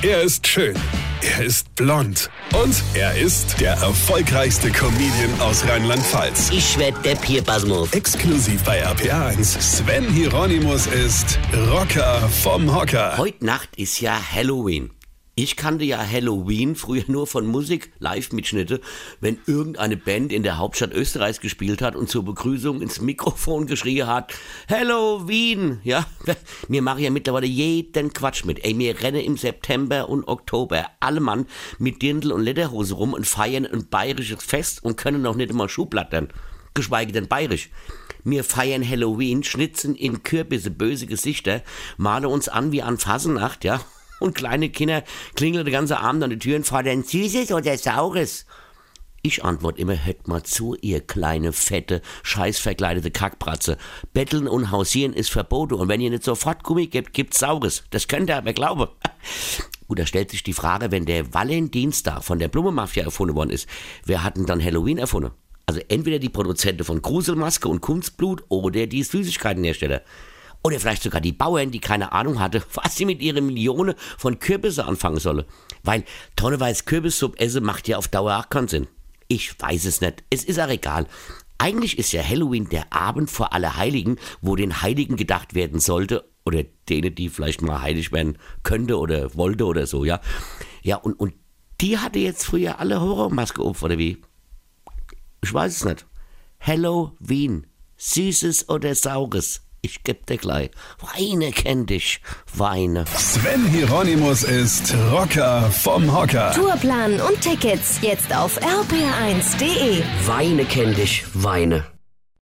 Er ist schön. Er ist blond. Und er ist der erfolgreichste Comedian aus Rheinland-Pfalz. Ich werd der Pierpasmus. Exklusiv bei RPA1. Sven Hieronymus ist Rocker vom Hocker. Heute Nacht ist ja Halloween. Ich kannte ja Halloween früher nur von Musik, Live-Mitschnitte, wenn irgendeine Band in der Hauptstadt Österreichs gespielt hat und zur Begrüßung ins Mikrofon geschrien hat, Halloween, ja. Mir mache ja mittlerweile jeden Quatsch mit. Ey, mir renne im September und Oktober alle Mann mit Dirndl und Lederhose rum und feiern ein bayerisches Fest und können noch nicht einmal Schuhblattern, geschweige denn bayerisch. Wir feiern Halloween, schnitzen in Kürbisse böse Gesichter, male uns an wie an Fasenacht, ja, und kleine Kinder klingeln den ganzen Abend an die Türen, fordern Süßes oder Saures. Ich antworte immer, hört mal zu, ihr kleine, fette, scheißverkleidete Kackbratze. Betteln und Hausieren ist verboten und wenn ihr nicht sofort Gummi gebt, gibt's Saures. Das könnt ihr aber glauben. Gut, da stellt sich die Frage, wenn der Valentinstag von der Blumenmafia erfunden worden ist, wer hat denn dann Halloween erfunden? Also entweder die Produzenten von Gruselmaske und Kunstblut oder die Süßigkeitenhersteller. Oder vielleicht sogar die Bauern, die keine Ahnung hatte, was sie mit ihren Millionen von Kürbisse anfangen solle. Weil tonnenweise Kürbissuppe essen macht ja auf Dauer auch keinen Sinn. Ich weiß es nicht. Es ist auch egal. Eigentlich ist ja Halloween der Abend vor Allerheiligen, wo den Heiligen gedacht werden sollte, oder denen, die vielleicht mal heilig werden könnte oder wollte oder so, ja. Ja, und, und die hatte jetzt früher alle Horrormaske auf, oder wie? Ich weiß es nicht. Halloween. Süßes oder Saures? Ich geb dir gleich. Weine kenn dich. Weine. Sven Hieronymus ist Rocker vom Hocker. Tourplan und Tickets jetzt auf rpr1.de. Weine kenn dich. Weine.